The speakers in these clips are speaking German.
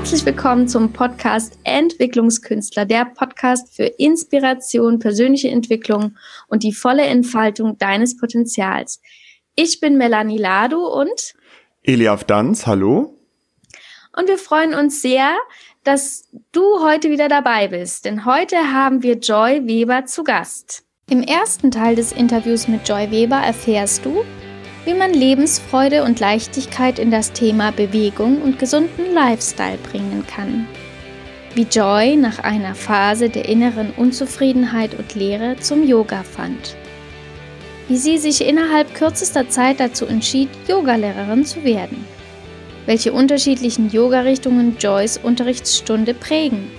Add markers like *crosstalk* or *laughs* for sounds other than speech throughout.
Herzlich willkommen zum Podcast Entwicklungskünstler, der Podcast für Inspiration, persönliche Entwicklung und die volle Entfaltung deines Potenzials. Ich bin Melanie Ladu und Eliaf Danz, hallo. Und wir freuen uns sehr, dass du heute wieder dabei bist, denn heute haben wir Joy Weber zu Gast. Im ersten Teil des Interviews mit Joy Weber erfährst du, wie man Lebensfreude und Leichtigkeit in das Thema Bewegung und gesunden Lifestyle bringen kann. Wie Joy nach einer Phase der inneren Unzufriedenheit und Leere zum Yoga fand. Wie sie sich innerhalb kürzester Zeit dazu entschied, Yogalehrerin zu werden. Welche unterschiedlichen Yoga-Richtungen Joys Unterrichtsstunde prägen.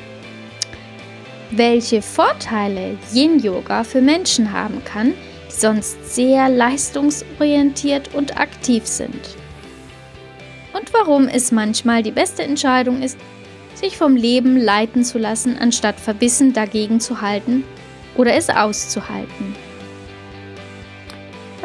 Welche Vorteile Yin-Yoga für Menschen haben kann, die sonst sehr leistungsorientiert und aktiv sind. Und warum es manchmal die beste Entscheidung ist, sich vom Leben leiten zu lassen, anstatt verbissen dagegen zu halten oder es auszuhalten.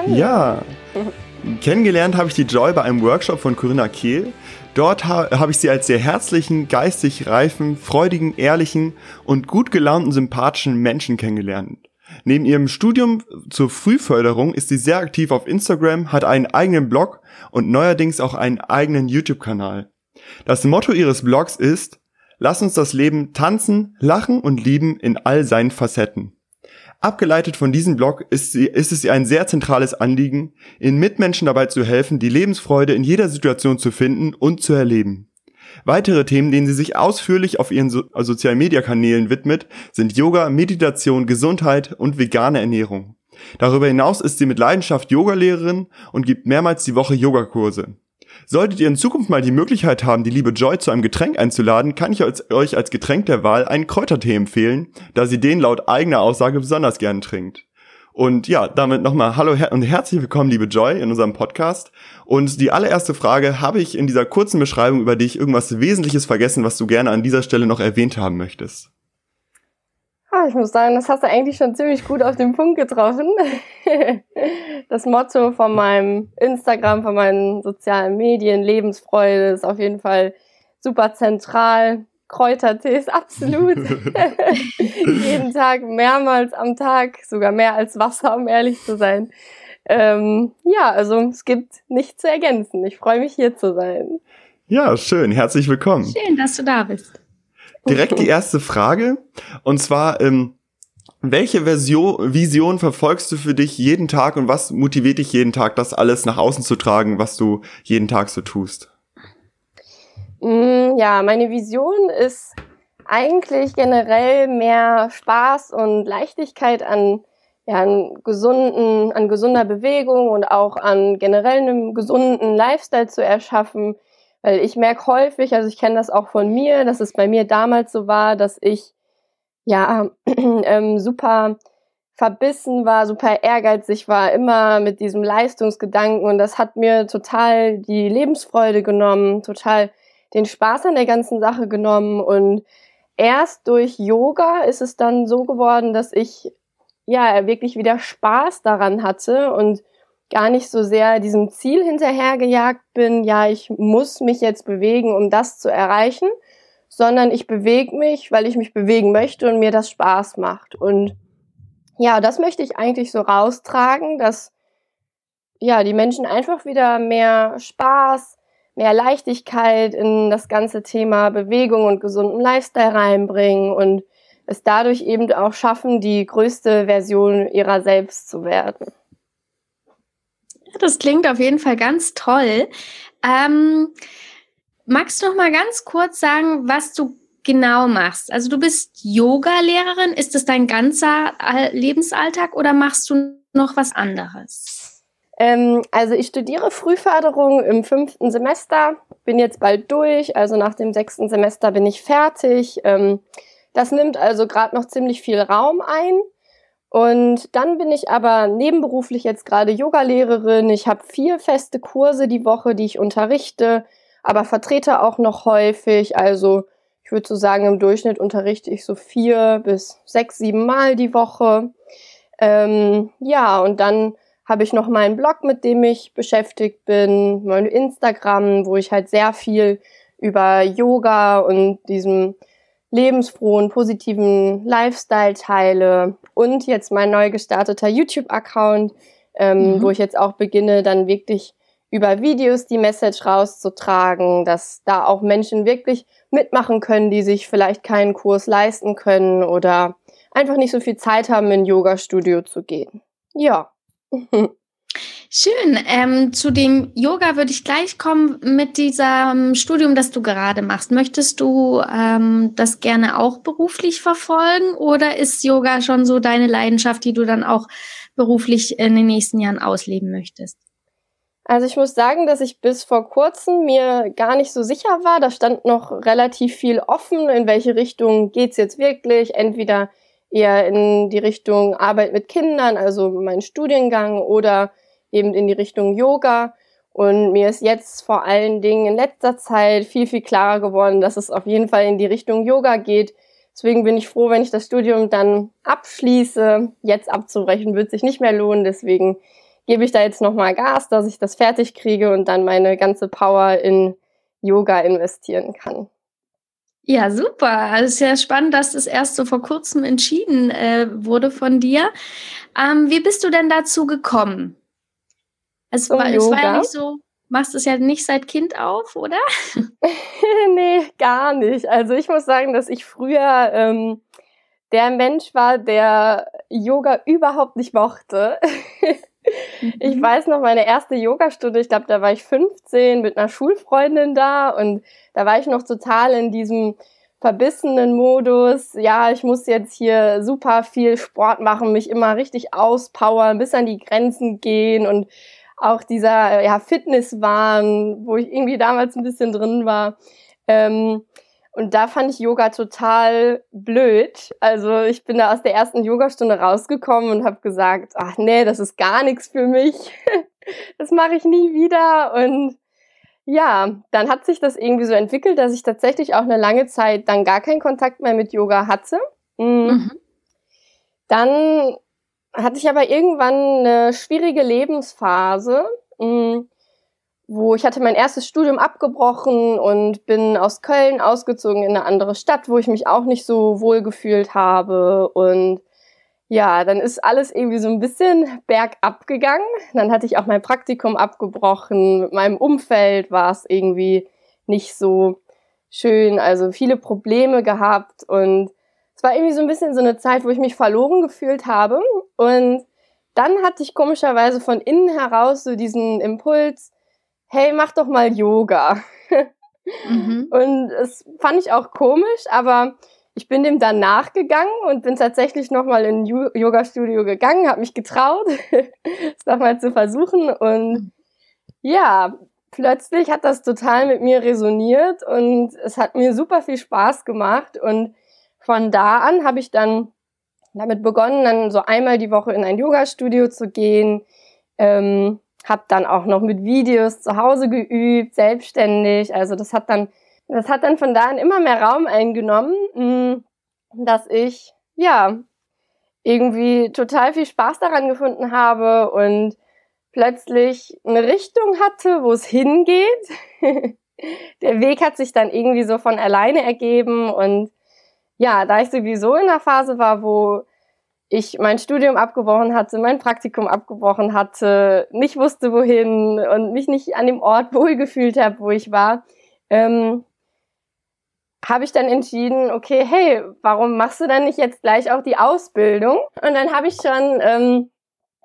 Ja, *laughs* kennengelernt habe ich die Joy bei einem Workshop von Corinna Kehl. Dort ha habe ich sie als sehr herzlichen, geistig reifen, freudigen, ehrlichen und gut gelaunten, sympathischen Menschen kennengelernt. Neben ihrem Studium zur Frühförderung ist sie sehr aktiv auf Instagram, hat einen eigenen Blog und neuerdings auch einen eigenen YouTube-Kanal. Das Motto ihres Blogs ist, lass uns das Leben tanzen, lachen und lieben in all seinen Facetten. Abgeleitet von diesem Blog ist, sie, ist es ihr ein sehr zentrales Anliegen, ihren Mitmenschen dabei zu helfen, die Lebensfreude in jeder Situation zu finden und zu erleben. Weitere Themen, denen sie sich ausführlich auf ihren so sozialen Media-Kanälen widmet, sind Yoga, Meditation, Gesundheit und vegane Ernährung. Darüber hinaus ist sie mit Leidenschaft Yogalehrerin und gibt mehrmals die Woche Yogakurse. Solltet ihr in Zukunft mal die Möglichkeit haben, die liebe Joy zu einem Getränk einzuladen, kann ich euch als Getränk der Wahl einen Kräutertee empfehlen, da sie den laut eigener Aussage besonders gern trinkt. Und ja, damit nochmal hallo und herzlich willkommen, liebe Joy, in unserem Podcast. Und die allererste Frage, habe ich in dieser kurzen Beschreibung über dich irgendwas Wesentliches vergessen, was du gerne an dieser Stelle noch erwähnt haben möchtest? Ah, ich muss sagen, das hast du eigentlich schon ziemlich gut auf den Punkt getroffen. *laughs* Das Motto von meinem Instagram, von meinen sozialen Medien, Lebensfreude, ist auf jeden Fall super zentral. Kräutertees, absolut. *laughs* Jeden Tag, mehrmals am Tag, sogar mehr als Wasser, um ehrlich zu sein. Ähm, ja, also es gibt nichts zu ergänzen. Ich freue mich hier zu sein. Ja, schön. Herzlich willkommen. Schön, dass du da bist. Direkt die erste Frage. Und zwar, ähm, welche Version, Vision verfolgst du für dich jeden Tag und was motiviert dich jeden Tag, das alles nach außen zu tragen, was du jeden Tag so tust? Mm, ja, meine Vision ist eigentlich generell mehr Spaß und Leichtigkeit an, ja, an gesunden, an gesunder Bewegung und auch an generell einem gesunden Lifestyle zu erschaffen. Weil ich merke häufig, also ich kenne das auch von mir, dass es bei mir damals so war, dass ich ja *clears throat* ähm, super verbissen war, super ehrgeizig war, immer mit diesem Leistungsgedanken und das hat mir total die Lebensfreude genommen, total den Spaß an der ganzen Sache genommen und erst durch Yoga ist es dann so geworden, dass ich ja wirklich wieder Spaß daran hatte und gar nicht so sehr diesem Ziel hinterhergejagt bin, ja, ich muss mich jetzt bewegen, um das zu erreichen, sondern ich bewege mich, weil ich mich bewegen möchte und mir das Spaß macht. Und ja, das möchte ich eigentlich so raustragen, dass ja, die Menschen einfach wieder mehr Spaß, mehr Leichtigkeit in das ganze Thema Bewegung und gesunden Lifestyle reinbringen und es dadurch eben auch schaffen, die größte Version ihrer selbst zu werden. Das klingt auf jeden Fall ganz toll. Ähm, magst du noch mal ganz kurz sagen, was du genau machst? Also du bist Yoga-Lehrerin. Ist das dein ganzer Lebensalltag oder machst du noch was anderes? Ähm, also ich studiere Frühförderung im fünften Semester, bin jetzt bald durch, also nach dem sechsten Semester bin ich fertig. Ähm, das nimmt also gerade noch ziemlich viel Raum ein. Und dann bin ich aber nebenberuflich jetzt gerade Yogalehrerin. Ich habe vier feste Kurse die Woche, die ich unterrichte, aber vertrete auch noch häufig. Also ich würde so sagen, im Durchschnitt unterrichte ich so vier bis sechs, sieben Mal die Woche. Ähm, ja, und dann habe ich noch meinen Blog, mit dem ich beschäftigt bin, mein Instagram, wo ich halt sehr viel über Yoga und diesem lebensfrohen, positiven Lifestyle teile und jetzt mein neu gestarteter YouTube-Account, ähm, mhm. wo ich jetzt auch beginne, dann wirklich über Videos die Message rauszutragen, dass da auch Menschen wirklich mitmachen können, die sich vielleicht keinen Kurs leisten können oder einfach nicht so viel Zeit haben, in Yoga-Studio zu gehen. Ja. Schön. Ähm, zu dem Yoga würde ich gleich kommen mit diesem Studium, das du gerade machst. Möchtest du ähm, das gerne auch beruflich verfolgen oder ist Yoga schon so deine Leidenschaft, die du dann auch beruflich in den nächsten Jahren ausleben möchtest? Also ich muss sagen, dass ich bis vor kurzem mir gar nicht so sicher war. Da stand noch relativ viel offen, in welche Richtung geht's jetzt wirklich. Entweder eher in die Richtung Arbeit mit Kindern, also mein Studiengang, oder eben in die Richtung Yoga. Und mir ist jetzt vor allen Dingen in letzter Zeit viel, viel klarer geworden, dass es auf jeden Fall in die Richtung Yoga geht. Deswegen bin ich froh, wenn ich das Studium dann abschließe. Jetzt abzubrechen wird sich nicht mehr lohnen. Deswegen gebe ich da jetzt nochmal Gas, dass ich das fertig kriege und dann meine ganze Power in Yoga investieren kann. Ja, super. Also es ist ja spannend, dass das erst so vor kurzem entschieden äh, wurde von dir. Ähm, wie bist du denn dazu gekommen? Es, war, es war ja nicht so, machst es ja nicht seit Kind auf, oder? *laughs* nee, gar nicht. Also ich muss sagen, dass ich früher ähm, der Mensch war, der Yoga überhaupt nicht mochte. *laughs* Ich mhm. weiß noch, meine erste Yogastunde, ich glaube, da war ich 15 mit einer Schulfreundin da und da war ich noch total in diesem verbissenen Modus. Ja, ich muss jetzt hier super viel Sport machen, mich immer richtig auspowern, bis an die Grenzen gehen und auch dieser ja, Fitnesswahn, wo ich irgendwie damals ein bisschen drin war. Ähm, und da fand ich Yoga total blöd. Also ich bin da aus der ersten Yogastunde rausgekommen und habe gesagt, ach nee, das ist gar nichts für mich. *laughs* das mache ich nie wieder. Und ja, dann hat sich das irgendwie so entwickelt, dass ich tatsächlich auch eine lange Zeit dann gar keinen Kontakt mehr mit Yoga hatte. Mhm. mhm. Dann hatte ich aber irgendwann eine schwierige Lebensphase. Mhm wo ich hatte mein erstes Studium abgebrochen und bin aus Köln ausgezogen in eine andere Stadt, wo ich mich auch nicht so wohl gefühlt habe und ja, dann ist alles irgendwie so ein bisschen bergab gegangen. Dann hatte ich auch mein Praktikum abgebrochen. Mit meinem Umfeld war es irgendwie nicht so schön. Also viele Probleme gehabt und es war irgendwie so ein bisschen so eine Zeit, wo ich mich verloren gefühlt habe. Und dann hatte ich komischerweise von innen heraus so diesen Impuls, hey, mach doch mal Yoga. Mhm. *laughs* Und es fand ich auch komisch, aber ich bin dem dann nachgegangen und bin tatsächlich nochmal in ein Yoga-Studio gegangen, habe mich getraut, *laughs* es nochmal zu versuchen. Und ja, plötzlich hat das total mit mir resoniert und es hat mir super viel Spaß gemacht. Und von da an habe ich dann damit begonnen, dann so einmal die Woche in ein Yoga-Studio zu gehen. Ähm, habe dann auch noch mit Videos zu Hause geübt, selbstständig. Also das hat dann, das hat dann von da an immer mehr Raum eingenommen, mm, dass ich ja irgendwie total viel Spaß daran gefunden habe und plötzlich eine Richtung hatte, wo es hingeht. *laughs* Der Weg hat sich dann irgendwie so von alleine ergeben und ja, da ich sowieso in der Phase war, wo ich mein Studium abgebrochen hatte, mein Praktikum abgebrochen hatte, nicht wusste wohin und mich nicht an dem Ort *laughs* wohlgefühlt habe, wo ich war, ähm, habe ich dann entschieden, okay, hey, warum machst du dann nicht jetzt gleich auch die Ausbildung? Und dann habe ich schon ähm,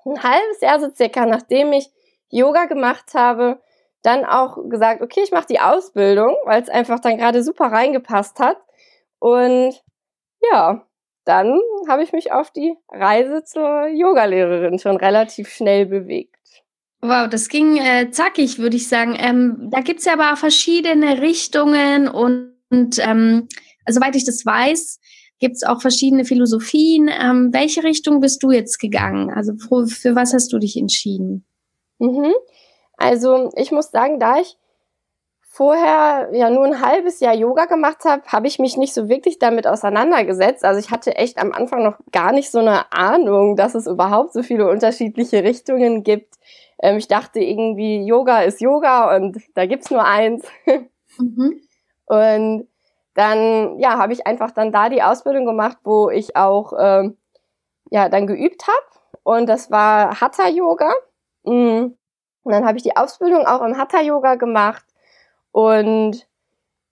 ein halbes Jahr so circa, nachdem ich Yoga gemacht habe, dann auch gesagt, okay, ich mache die Ausbildung, weil es einfach dann gerade super reingepasst hat. Und ja, dann habe ich mich auf die Reise zur Yogalehrerin schon relativ schnell bewegt. Wow, das ging äh, zackig, würde ich sagen. Ähm, da gibt's ja aber verschiedene Richtungen und, und ähm, soweit ich das weiß, gibt's auch verschiedene Philosophien. Ähm, welche Richtung bist du jetzt gegangen? Also für, für was hast du dich entschieden? Mhm. Also ich muss sagen, da ich vorher ja nur ein halbes Jahr Yoga gemacht habe, habe ich mich nicht so wirklich damit auseinandergesetzt. Also ich hatte echt am Anfang noch gar nicht so eine Ahnung, dass es überhaupt so viele unterschiedliche Richtungen gibt. Ähm, ich dachte irgendwie, Yoga ist Yoga und da gibt's nur eins. Mhm. *laughs* Und dann, ja, habe ich einfach dann da die Ausbildung gemacht, wo ich auch, ähm, ja, dann geübt habe. Und das war Hatha-Yoga. Mm. Und dann habe ich die Ausbildung auch im Hatha-Yoga gemacht. Und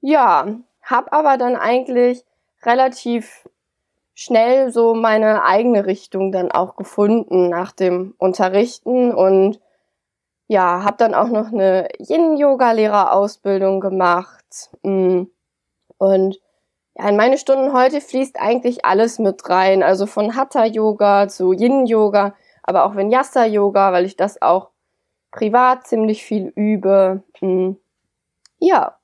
ja, habe aber dann eigentlich relativ schnell so meine eigene Richtung dann auch gefunden nach dem Unterrichten und ja, habe dann auch noch eine Yin-Yoga-Lehrerausbildung gemacht. Mm. Und ja, in meine Stunden heute fließt eigentlich alles mit rein. Also von Hatha-Yoga zu Yin-Yoga, aber auch Vinyasa-Yoga, weil ich das auch privat ziemlich viel übe. Mm. Ja.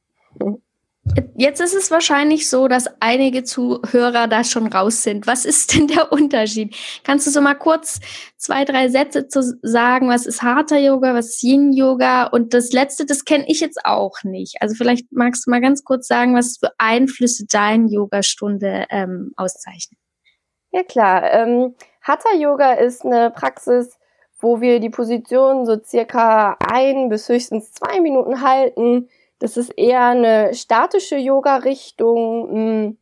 Jetzt ist es wahrscheinlich so, dass einige Zuhörer da schon raus sind. Was ist denn der Unterschied? Kannst du so mal kurz zwei, drei Sätze zu sagen, was ist Hatha Yoga, was ist Yin Yoga? Und das letzte, das kenne ich jetzt auch nicht. Also vielleicht magst du mal ganz kurz sagen, was für Einflüsse deine Yogastunde ähm, auszeichnet. Ja klar. Ähm, Hatha Yoga ist eine Praxis, wo wir die Position so circa ein bis höchstens zwei Minuten halten das ist eher eine statische Yoga-Richtung, hm,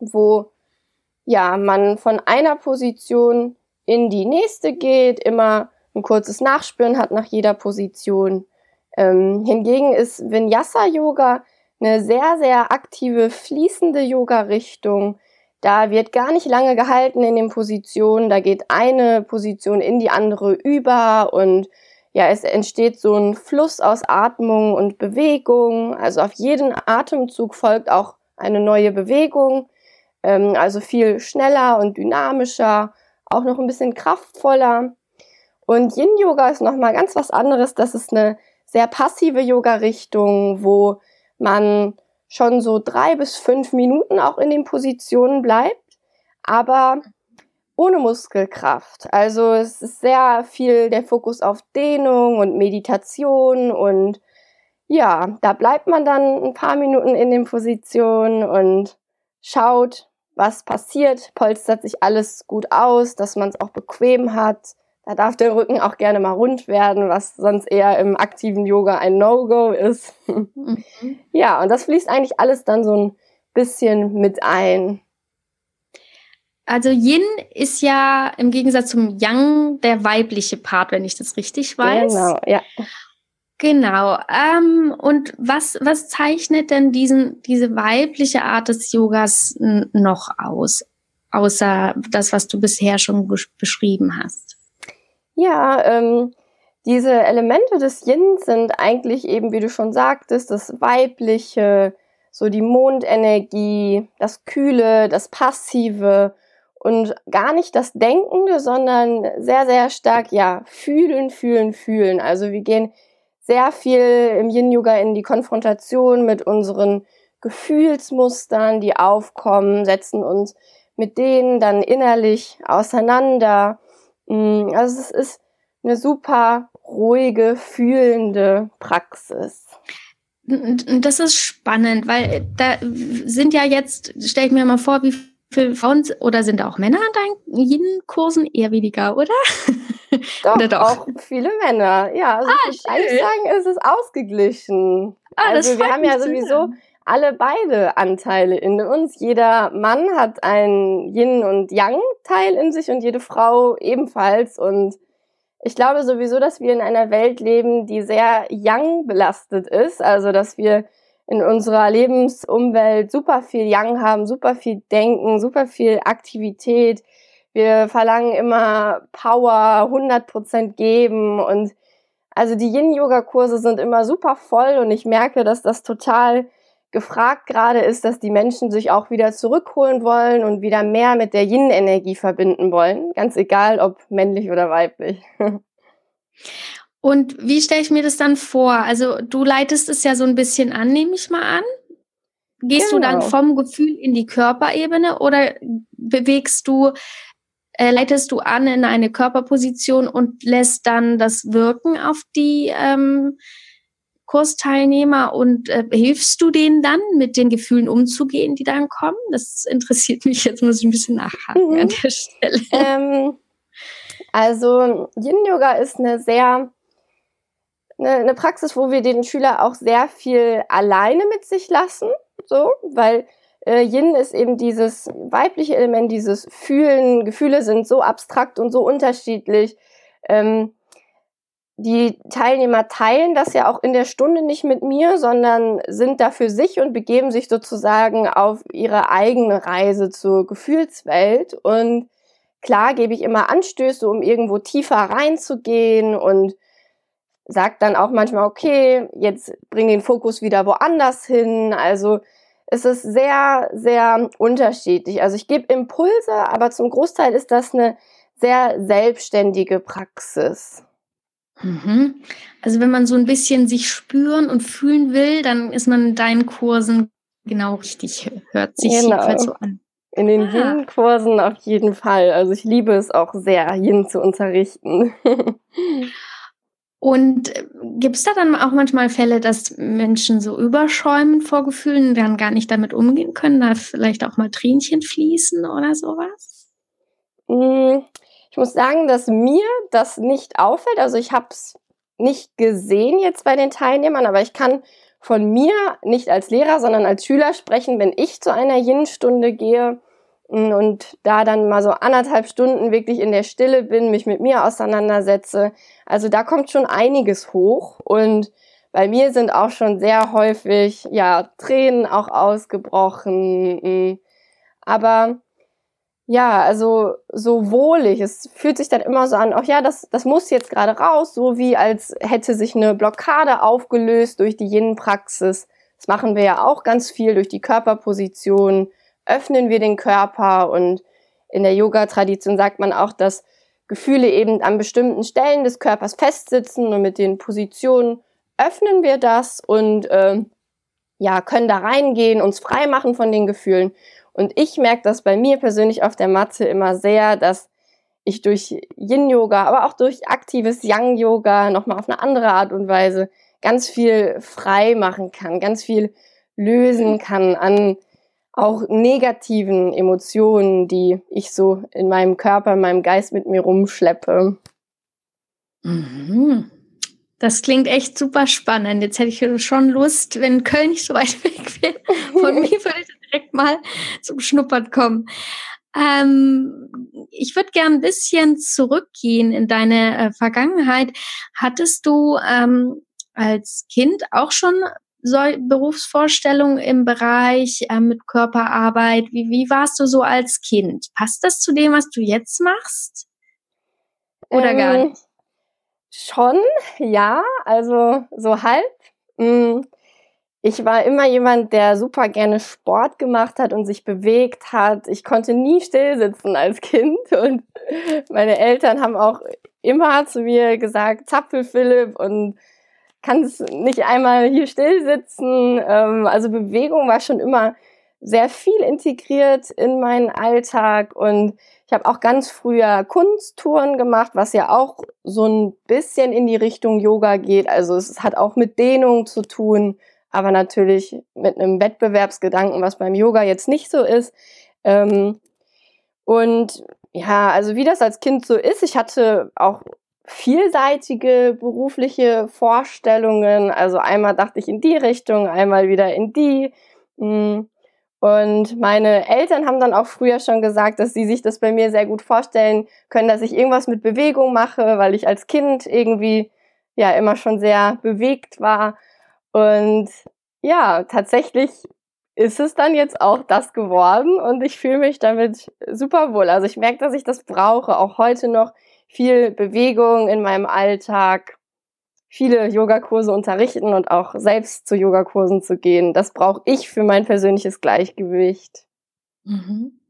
wo ja man von einer Position in die nächste geht, immer ein kurzes Nachspüren hat nach jeder Position. Ähm, hingegen ist Vinyasa Yoga eine sehr, sehr aktive, fließende Yoga-Richtung. Da wird gar nicht lange gehalten in den Positionen. Da geht eine Position in die andere über und ja, es entsteht so ein Fluss aus Atmung und Bewegung. Also auf jeden Atemzug folgt auch eine neue Bewegung. Ähm, also viel schneller und dynamischer, auch noch ein bisschen kraftvoller. Und Yin Yoga ist nochmal ganz was anderes. Das ist eine sehr passive Yoga-Richtung, wo man schon so drei bis fünf Minuten auch in den Positionen bleibt, aber ohne Muskelkraft. Also es ist sehr viel der Fokus auf Dehnung und Meditation und ja, da bleibt man dann ein paar Minuten in den Positionen und schaut, was passiert, polstert sich alles gut aus, dass man es auch bequem hat. Da darf der Rücken auch gerne mal rund werden, was sonst eher im aktiven Yoga ein No-Go ist. *laughs* Mhm. Ja, und das fließt eigentlich alles dann so ein bisschen mit ein. Also Yin ist ja im Gegensatz zum Yang der weibliche Part, wenn ich das richtig weiß. Genau, ja. Genau. Ähm, und was, was zeichnet denn diesen, diese weibliche Art des Yogas noch aus? Außer das, was du bisher schon beschrieben hast. Ja, ähm, diese Elemente des Yin sind eigentlich eben, wie du schon sagtest, das Weibliche, so die Mondenergie, das Kühle, das Passive und gar nicht das Denkende, sondern sehr, sehr stark, ja, fühlen, fühlen, fühlen. Also wir gehen sehr viel im Yin-Yoga in die Konfrontation mit unseren Gefühlsmustern, die aufkommen, setzen uns mit denen dann innerlich auseinander. Mm, also es ist eine super ruhige, fühlende Praxis. Das ist spannend, weil da sind ja jetzt, stelle ich mir mal vor, wie für Frauen oder sind da auch Männer an deinen Yin-Kursen eher weniger, oder? *laughs* Doch, oder doch, auch viele Männer. Ja, also ah, ich würde eigentlich sagen, es ist ausgeglichen. Ah, also wir haben ja sowieso alle beide Anteile in uns. Jeder Mann hat einen Yin- und Yang-Teil in sich und jede Frau ebenfalls. Und ich glaube sowieso, dass wir in einer Welt leben, die sehr Yang belastet ist. Also, dass wir in unserer Lebensumwelt super viel Yang haben, super viel Denken, super viel Aktivität. Wir verlangen immer Power, 100% geben und also die Yin-Yoga-Kurse sind immer super voll und ich merke, dass das total gefragt gerade ist, dass die Menschen sich auch wieder zurückholen wollen und wieder mehr mit der Yin-Energie verbinden wollen. Ganz egal, ob männlich oder weiblich. *laughs* Und wie stelle ich mir das dann vor? Also du leitest es ja so ein bisschen an, nehme ich mal an. Gehst genau. du dann genau. vom Gefühl in die Körperebene oder bewegst du, äh, leitest du an in eine Körperposition und lässt dann das wirken auf die ähm, Kursteilnehmer und äh, hilfst du denen dann, mit den Gefühlen umzugehen, die dann kommen? Das interessiert mich. Jetzt muss ich ein bisschen nachhaken mhm. an der Stelle. Ähm, also Yin Yoga ist eine sehr eine, eine Praxis, wo wir den Schüler auch sehr viel alleine mit sich lassen. so, weil äh, Yin ist eben dieses weibliche Element, dieses Fühlen. Gefühle sind so abstrakt und so unterschiedlich. Ähm, die Teilnehmer teilen das ja auch in der Stunde nicht mit mir, sondern sind da für sich und begeben sich sozusagen auf ihre eigene Reise zur Gefühlswelt. Und klar gebe ich immer Anstöße, um irgendwo tiefer reinzugehen und sagt dann auch manchmal, okay, jetzt bring den Fokus wieder woanders hin. Also es ist sehr, sehr unterschiedlich. Also ich gebe Impulse, aber zum Großteil ist das eine sehr selbstständige Praxis. Mhm. Also wenn man so ein bisschen sich spüren und fühlen will, dann ist man in deinen Kursen genau richtig. Hört sich genau. jedenfalls so an. In den ah. Yin-Kursen auf jeden Fall. Also ich liebe es auch sehr, Yin zu unterrichten. *laughs* Und äh, gibt es da dann auch manchmal Fälle, dass Menschen so überschäumen vor Gefühlen, dann gar nicht damit umgehen können, da vielleicht auch mal Tränchen fließen oder sowas? Mmh ich muss sagen, dass mir das nicht auffällt. Also ich habe es nicht gesehen jetzt bei den Teilnehmern, aber ich kann von mir nicht als Lehrer, sondern als Schüler sprechen, wenn ich zu einer Yin-Stunde gehe und da dann mal so anderthalb Stunden wirklich in der Stille bin, mich mit mir auseinandersetze. Also da kommt schon einiges hoch und bei mir sind auch schon sehr häufig ja Tränen auch ausgebrochen. Aber ja, also so wohlig. Es fühlt sich dann immer so an, ach ja, das, das muss jetzt gerade raus, so wie als hätte sich eine Blockade aufgelöst durch die Yin-Praxis. Das machen wir ja auch ganz viel durch die Körperposition. Öffnen wir den Körper und in der Yoga-Tradition sagt man auch, dass Gefühle eben an bestimmten Stellen des Körpers festsitzen und mit den Positionen öffnen wir das und äh, ja, können da reingehen, uns frei machen von den Gefühlen. Und ich merke das bei mir persönlich auf der Matte immer sehr, dass ich durch Yin-Yoga, aber auch durch aktives Yang-Yoga nochmal auf eine andere Art und Weise ganz viel frei machen kann, ganz viel lösen kann an auch negativen Emotionen, die ich so in meinem Körper, in meinem Geist mit mir rumschleppe. Mhm. Das klingt echt super spannend. Jetzt hätte ich schon Lust, wenn Köln nicht so weit *laughs* weg wäre. Von *laughs* mir würde ich direkt mal zum Schnuppern kommen. Ähm, ich würde gern ein bisschen zurückgehen in deine äh, Vergangenheit. Hattest du ähm, als Kind auch schon so Berufsvorstellungen im Bereich äh, mit Körperarbeit? Wie, wie warst du so als Kind? Passt das zu dem, was du jetzt machst? Oder ähm, gar nicht? Schon, ja, also so halb. Mm, ich war immer jemand, der super gerne Sport gemacht hat und sich bewegt hat. Ich konnte nie still sitzen als Kind *laughs* und meine Eltern haben auch immer zu mir gesagt, Zapfel Philipp und kannst nicht einmal hier still sitzen. Ähm, also Bewegung war schon immer sehr viel integriert in meinen Alltag und ich habe auch ganz früher Kunsttouren gemacht, was ja auch so ein bisschen in die Richtung Yoga geht. Also es hat auch mit Dehnung zu tun, aber natürlich mit einem Wettbewerbsgedanken, was beim Yoga jetzt nicht so ist. Ähm, und ja, also wie das als Kind so ist, ich hatte auch vielseitige berufliche Vorstellungen. Also einmal dachte ich in die Richtung, einmal wieder in die. Hm. Und meine Eltern haben dann auch früher schon gesagt, dass sie sich das bei mir sehr gut vorstellen können, dass ich irgendwas mit Bewegung mache, weil ich als Kind irgendwie ja immer schon sehr bewegt war. Und ja, tatsächlich ist es dann jetzt auch das geworden und ich fühle mich damit super wohl. Also ich merke, dass ich das brauche, auch heute noch viel Bewegung in meinem Alltag viele Yogakurse unterrichten und auch selbst zu Yogakursen zu gehen. Das brauche ich für mein persönliches Gleichgewicht. Mhm.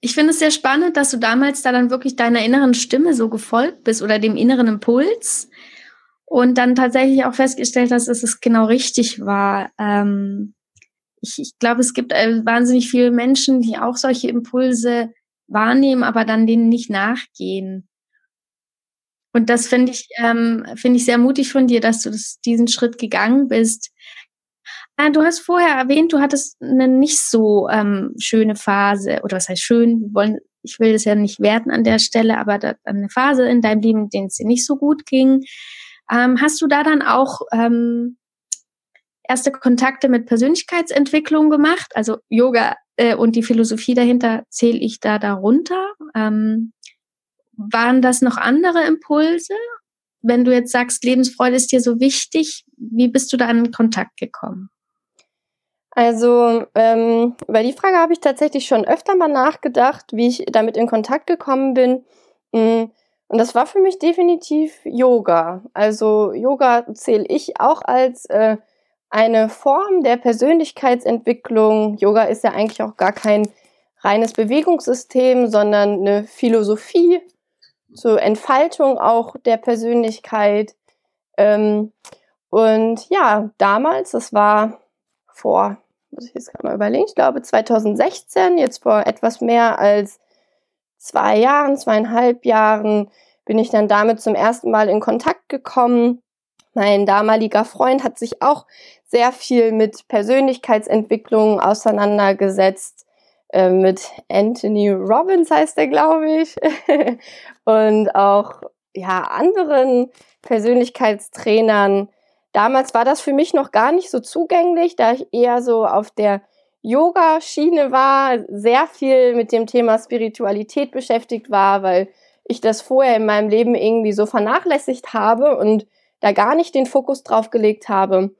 Ich finde es sehr spannend, dass du damals da dann wirklich deiner inneren Stimme so gefolgt bist oder dem inneren Impuls und dann tatsächlich auch festgestellt hast, dass es genau richtig war. Ähm, ich, ich glaube, es gibt äh, wahnsinnig viele Menschen, die auch solche Impulse wahrnehmen, aber dann denen nicht nachgehen. Und das finde ich, ähm, finde ich sehr mutig von dir, dass du das, diesen Schritt gegangen bist. Äh, du hast vorher erwähnt, du hattest eine nicht so ähm, schöne Phase, oder was heißt schön, wollen, ich will das ja nicht werten an der Stelle, aber da, eine Phase in deinem Leben, in der es dir nicht so gut ging. Ähm, hast du da dann auch ähm, erste Kontakte mit Persönlichkeitsentwicklung gemacht. Also Yoga äh, und die Philosophie dahinter zähle ich da darunter. Ähm, waren das noch andere Impulse? Wenn du jetzt sagst, Lebensfreude ist dir so wichtig, wie bist du da in Kontakt gekommen? Also ähm, über die Frage habe ich tatsächlich schon öfter mal nachgedacht, wie ich damit in Kontakt gekommen bin. Mm, und das war für mich definitiv Yoga. Also Yoga zähle ich auch als äh, eine Form der Persönlichkeitsentwicklung. Yoga ist ja eigentlich auch gar kein reines Bewegungssystem, sondern eine Philosophie zur Entfaltung auch der Persönlichkeit. Ähm, und ja, damals, das war vor, muss ich jetzt gerade mal überlegen, ich glaube 2016, jetzt vor etwas mehr als zwei Jahren, zweieinhalb Jahren, bin ich dann damit zum ersten Mal in Kontakt gekommen. Mein damaliger Freund hat sich auch sehr viel mit Persönlichkeitsentwicklung auseinandergesetzt. Äh, mit Anthony Robbins heißt er, glaube ich. *laughs* und auch ja, anderen Persönlichkeitstrainern. Damals war das für mich noch gar nicht so zugänglich, da ich eher so auf der Yoga-Schiene war, sehr viel mit dem Thema Spiritualität beschäftigt war, weil ich das vorher in meinem Leben irgendwie so vernachlässigt habe und da gar nicht den Fokus drauf gelegt habe.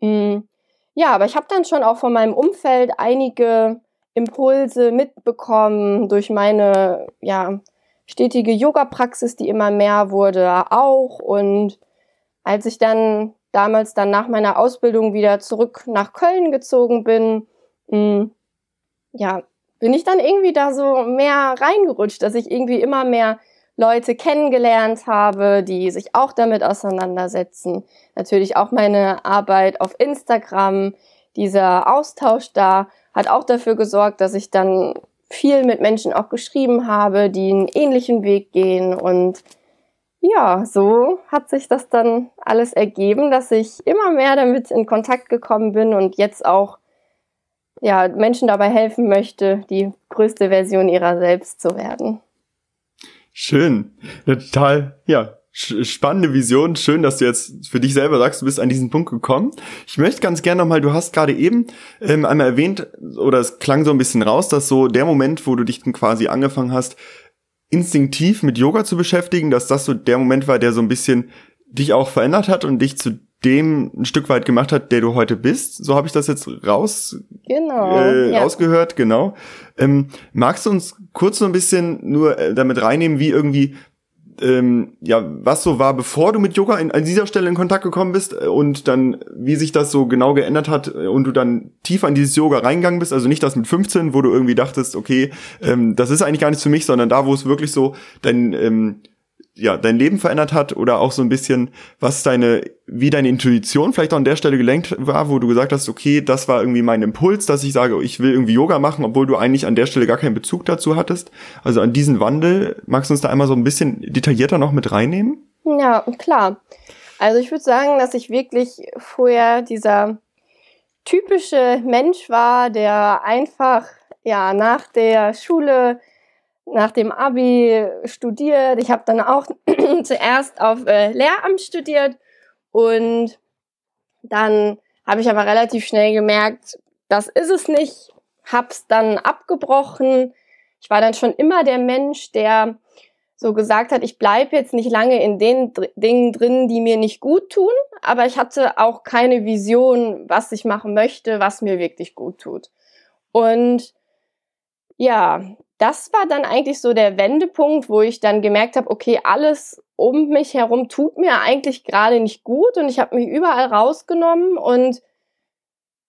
Hm. Ja, aber ich habe dann schon auch von meinem Umfeld einige Impulse mitbekommen durch meine ja stetige Yoga-Praxis, die immer mehr wurde, auch. Und als ich dann damals dann nach meiner Ausbildung wieder zurück nach Köln gezogen bin, mh, hm, ja, bin ich dann irgendwie da so mehr reingerutscht, dass ich irgendwie immer mehr Leute kennengelernt habe, die sich auch damit auseinandersetzen. Natürlich auch meine Arbeit auf Instagram, dieser Austausch da hat auch dafür gesorgt, dass ich dann viel mit Menschen auch geschrieben habe, die einen ähnlichen Weg gehen und ja, so hat sich das dann alles ergeben, dass ich immer mehr damit in Kontakt gekommen bin und jetzt auch ja, Menschen dabei helfen möchte, die größte Version ihrer selbst zu werden. Schön. Total, ja, spannende Vision. Schön, dass du jetzt für dich selber sagst, du bist an diesen Punkt gekommen. Ich möchte ganz gerne nochmal, du hast gerade eben ähm, einmal erwähnt, oder es klang so ein bisschen raus, dass so der Moment, wo du dich quasi angefangen hast, instinktiv mit Yoga zu beschäftigen, dass das so der Moment war, der so ein bisschen dich auch verändert hat und dich zu dem ein Stück weit gemacht hat, der du heute bist. So habe ich das jetzt raus genau, äh, ja. rausgehört, genau. Ähm, magst du uns kurz so ein bisschen nur äh, damit reinnehmen, wie irgendwie ähm, ja, was so war, bevor du mit Yoga in, an dieser Stelle in Kontakt gekommen bist äh, und dann, wie sich das so genau geändert hat äh, und du dann tiefer in dieses Yoga reingegangen bist, also nicht das mit 15, wo du irgendwie dachtest, okay, ähm, das ist eigentlich gar nichts für mich, sondern da, wo es wirklich so dein ähm, ja, dein Leben verändert hat oder auch so ein bisschen, was deine, wie deine Intuition vielleicht auch an der Stelle gelenkt war, wo du gesagt hast, okay, das war irgendwie mein Impuls, dass ich sage, ich will irgendwie Yoga machen, obwohl du eigentlich an der Stelle gar keinen Bezug dazu hattest. Also an diesen Wandel, magst du uns da einmal so ein bisschen detaillierter noch mit reinnehmen? Ja, klar. Also ich würde sagen, dass ich wirklich vorher dieser typische Mensch war, der einfach, ja, nach der Schule nach dem Abi studiert. Ich habe dann auch *clears throat* zuerst auf äh, Lehramt studiert und dann habe ich aber relativ schnell gemerkt, das ist es nicht. Hab's dann abgebrochen. Ich war dann schon immer der Mensch, der so gesagt hat, ich bleib jetzt nicht lange in den Dr Dingen drin, die mir nicht gut tun, aber ich hatte auch keine Vision, was ich machen möchte, was mir wirklich gut tut. Und ja, das war dann eigentlich so der Wendepunkt, wo ich dann gemerkt habe, okay, alles um mich herum tut mir eigentlich gerade nicht gut und ich habe mich überall rausgenommen und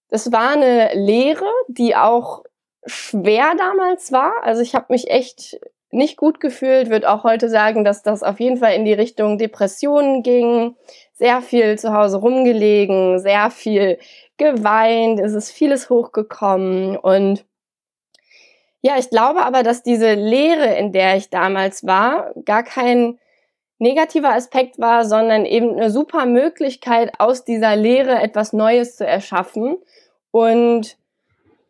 das war eine Lehre, die auch schwer damals war. Also ich habe mich echt nicht gut gefühlt, würde auch heute sagen, dass das auf jeden Fall in die Richtung Depressionen ging, sehr viel zu Hause rumgelegen, sehr viel geweint, es ist vieles hochgekommen und ja, ich glaube aber, dass diese Lehre, in der ich damals war, gar kein negativer Aspekt war, sondern eben eine super Möglichkeit, aus dieser Lehre etwas Neues zu erschaffen. Und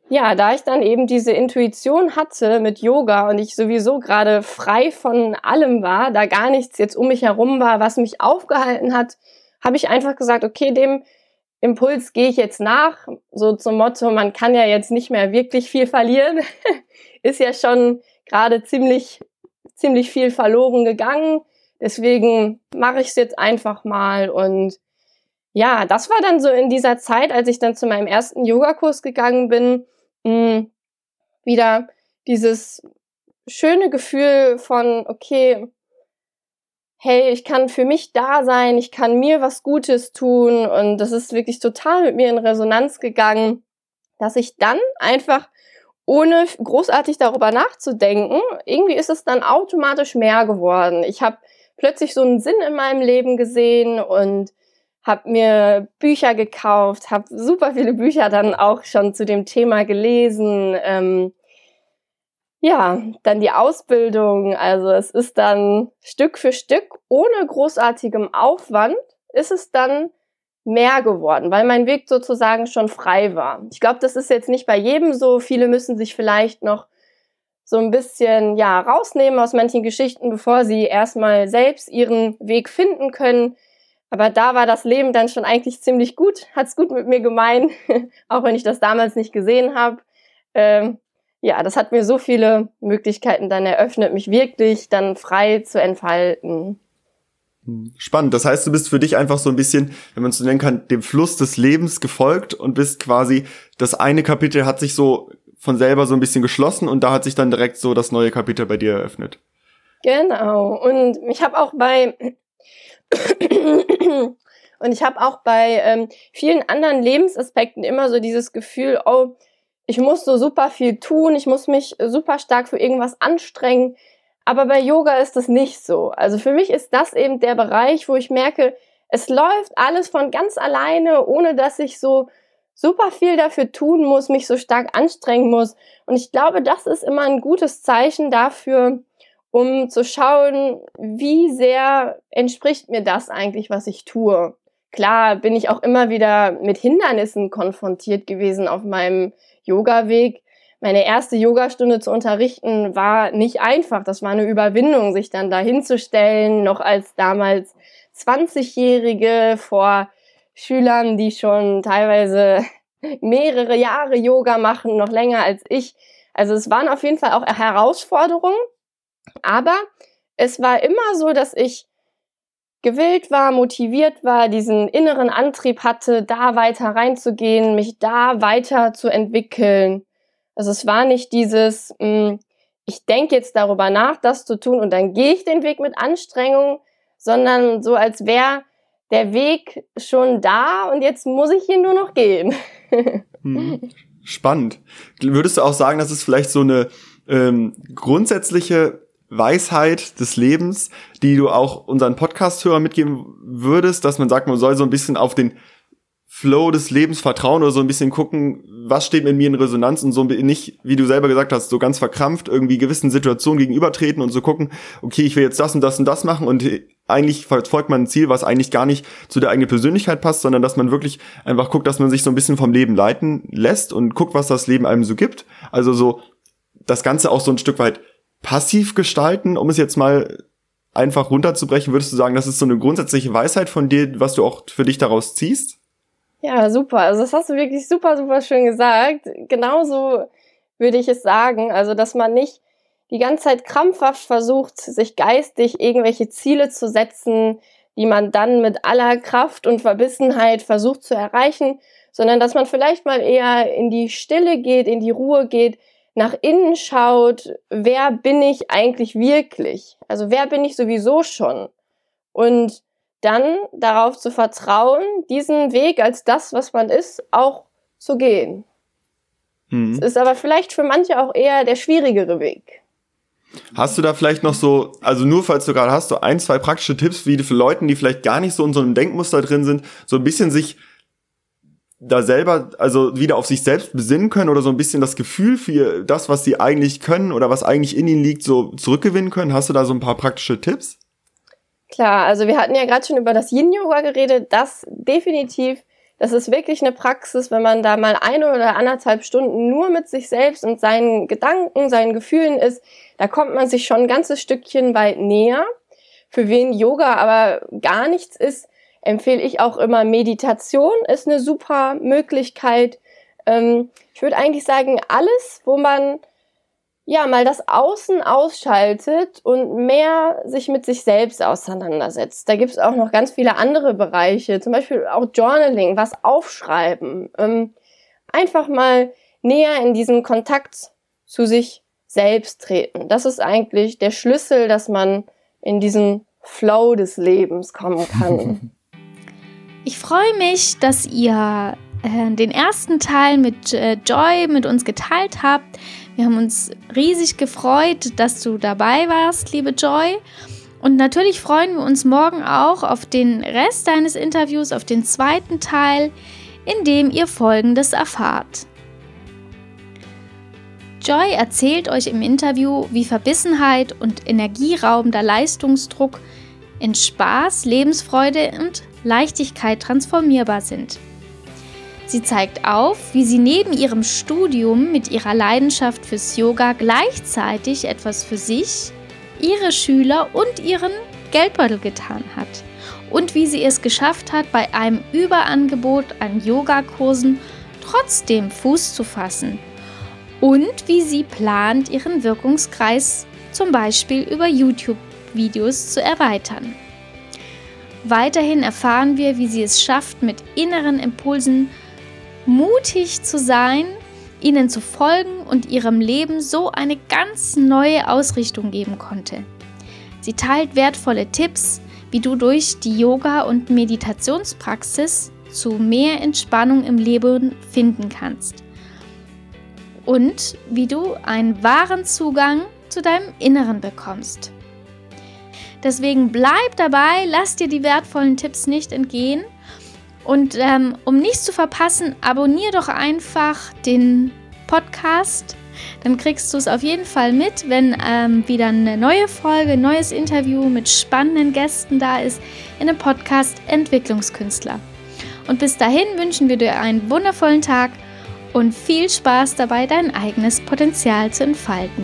ja, da ich dann eben diese Intuition hatte mit Yoga und ich sowieso gerade frei von allem war, da gar nichts jetzt um mich herum war, was mich aufgehalten hat, habe ich einfach gesagt, okay, dem Impuls gehe ich jetzt nach, so zum Motto, man kann ja jetzt nicht mehr wirklich viel verlieren, *laughs* ist ja schon gerade ziemlich, ziemlich viel verloren gegangen. Deswegen mache ich es jetzt einfach mal und ja, das war dann so in dieser Zeit, als ich dann zu meinem ersten Yogakurs gegangen bin, mh, hm, wieder dieses schöne Gefühl von, okay, hey, ich kann für mich da sein, ich kann mir was Gutes tun und das ist wirklich total mit mir in Resonanz gegangen, dass ich dann einfach ohne großartig darüber nachzudenken, irgendwie ist es dann automatisch mehr geworden. Ich habe plötzlich so einen Sinn in meinem Leben gesehen und habe mir Bücher gekauft, habe super viele Bücher dann auch schon zu dem Thema gelesen. Ähm, ja, dann die Ausbildung. Also es ist dann Stück für Stück, ohne großartigem Aufwand, ist es dann mehr geworden, weil mein Weg sozusagen schon frei war. Ich glaube, das ist jetzt nicht bei jedem so. Viele müssen sich vielleicht noch so ein bisschen ja rausnehmen aus manchen Geschichten, bevor sie erstmal selbst ihren Weg finden können. Aber da war das Leben dann schon eigentlich ziemlich gut, hat's gut mit mir gemeint, *laughs* auch wenn ich das damals nicht gesehen habe. Ähm, ja, das hat mir so viele Möglichkeiten dann eröffnet, mich wirklich dann frei zu entfalten. Spannend. Das heißt, du bist für dich einfach so ein bisschen, wenn man es so nennen kann, dem Fluss des Lebens gefolgt und bist quasi, das eine Kapitel hat sich so von selber so ein bisschen geschlossen und da hat sich dann direkt so das neue Kapitel bei dir eröffnet. Genau. Und ich habe auch bei und ich habe auch bei ähm, vielen anderen Lebensaspekten immer so dieses Gefühl, oh, ich muss so super viel tun, ich muss mich super stark für irgendwas anstrengen. Aber bei Yoga ist das nicht so. Also für mich ist das eben der Bereich, wo ich merke, es läuft alles von ganz alleine, ohne dass ich so super viel dafür tun muss, mich so stark anstrengen muss. Und ich glaube, das ist immer ein gutes Zeichen dafür, um zu schauen, wie sehr entspricht mir das eigentlich, was ich tue. Klar bin ich auch immer wieder mit Hindernissen konfrontiert gewesen auf meinem Yoga-Weg. Meine erste Yogastunde zu unterrichten war nicht einfach. Das war eine Überwindung, sich dann da hinzustellen, noch als damals 20-Jährige vor Schülern, die schon teilweise *laughs* mehrere Jahre Yoga machen, noch länger als ich. Also es waren auf jeden Fall auch Herausforderungen, aber es war immer so, dass ich gewillt war, motiviert war, diesen inneren Antrieb hatte, da weiter reinzugehen, mich da weiter zu entwickeln. Also es war nicht dieses, mh, hm, ich denke jetzt darüber nach, das zu tun und dann gehe ich den Weg mit Anstrengung, sondern so als wäre der Weg schon da und jetzt muss ich ihn nur noch gehen. *laughs* Hm. Spannend. Würdest du auch sagen, dass es vielleicht so eine ähm, grundsätzliche Weisheit des Lebens, die du auch unseren Podcast-Hörern mitgeben würdest, dass man sagt, man soll so ein bisschen auf den Flow des Lebens vertrauen oder so ein bisschen gucken, was steht mit mir in Resonanz und so nicht, wie du selber gesagt hast, so ganz verkrampft irgendwie gewissen Situationen gegenübertreten und so gucken, okay, ich will jetzt das und das und das machen und eigentlich verfolgt man ein Ziel, was eigentlich gar nicht zu der eigenen Persönlichkeit passt, sondern dass man wirklich einfach guckt, dass man sich so ein bisschen vom Leben leiten lässt und guckt, was das Leben einem so gibt. Also so das Ganze auch so ein Stück weit passiv gestalten, um es jetzt mal einfach runterzubrechen, würdest du sagen, das ist so eine grundsätzliche Weisheit von dir, was du auch für dich daraus ziehst? Ja, super. Also das hast du wirklich super, super schön gesagt. Genauso würde ich es sagen. Also, dass man nicht die ganze Zeit krampfhaft versucht, sich geistig irgendwelche Ziele zu setzen, die man dann mit aller Kraft und Verbissenheit versucht zu erreichen, sondern dass man vielleicht mal eher in die Stille geht, in die Ruhe geht, nach innen schaut, wer bin ich eigentlich wirklich? Also wer bin ich sowieso schon? Und dann darauf zu vertrauen, diesen Weg als das, was man ist, auch zu gehen. Mhm. Es ist aber vielleicht für manche auch eher der schwierigere Weg. Hast du da vielleicht noch so, also nur falls du gerade hast, so ein, zwei praktische Tipps, wie für Leuten, die vielleicht gar nicht so in so einem Denkmuster drin sind, so ein bisschen sich da selber, also wieder auf sich selbst besinnen können oder so ein bisschen das Gefühl für das, was sie eigentlich können oder was eigentlich in ihnen liegt, so zurückgewinnen können? Hast du da so ein paar praktische Tipps? Klar, also wir hatten ja gerade schon über das Yin-Yoga geredet. Das definitiv, das ist wirklich eine Praxis, wenn man da mal eine oder anderthalb Stunden nur mit sich selbst und seinen Gedanken, seinen Gefühlen ist, da kommt man sich schon ein ganzes Stückchen weit näher. Für wen Yoga aber gar nichts ist, empfehle ich auch immer Meditation ist eine super Möglichkeit. Ähm, ich würde eigentlich sagen, alles, wo man ja mal das Außen ausschaltet und mehr sich mit sich selbst auseinandersetzt. Da gibt es auch noch ganz viele andere Bereiche, zum Beispiel auch Journaling, was aufschreiben. Ähm, einfach mal näher in diesen Kontakt zu sich selbst treten. Das ist eigentlich der Schlüssel, dass man in diesen Flow des Lebens kommen kann. *laughs* Ich freue mich, dass ihr äh, den ersten Teil mit äh, Joy mit uns geteilt habt. Wir haben uns riesig gefreut, dass du dabei warst, liebe Joy. Und natürlich freuen wir uns morgen auch auf den Rest deines Interviews, auf den zweiten Teil, in dem ihr Folgendes erfahrt. Joy erzählt euch im Interview, wie Verbissenheit und energieraubender Leistungsdruck in Spaß, Lebensfreude und Leichtigkeit transformierbar sind. Sie zeigt auf, wie sie neben ihrem Studium mit ihrer Leidenschaft fürs Yoga gleichzeitig etwas für sich, ihre Schüler und ihren Geldbeutel getan hat. Und wie sie es geschafft hat, bei einem Überangebot an Yogakursen trotzdem Fuß zu fassen und wie sie plant, ihren Wirkungskreis zum Beispiel über YouTube-Videos zu erweitern. Weiterhin erfahren wir, wie sie es schafft, mit inneren Impulsen mutig zu sein, ihnen zu folgen und ihrem Leben so eine ganz neue Ausrichtung geben konnte. Sie teilt wertvolle Tipps, wie du durch die Yoga- und Meditationspraxis zu mehr Entspannung im Leben finden kannst und wie du einen wahren Zugang zu deinem Inneren bekommst. Deswegen bleib dabei, lass dir die wertvollen Tipps nicht entgehen. Und ähm, um nichts zu verpassen, abonniere doch einfach den Podcast. Dann kriegst du es auf jeden Fall mit, wenn ähm, wieder eine neue Folge, ein neues Interview mit spannenden Gästen da ist in dem Podcast Entwicklungskünstler. Und bis dahin wünschen wir dir einen wundervollen Tag und viel Spaß dabei, dein eigenes Potenzial zu entfalten.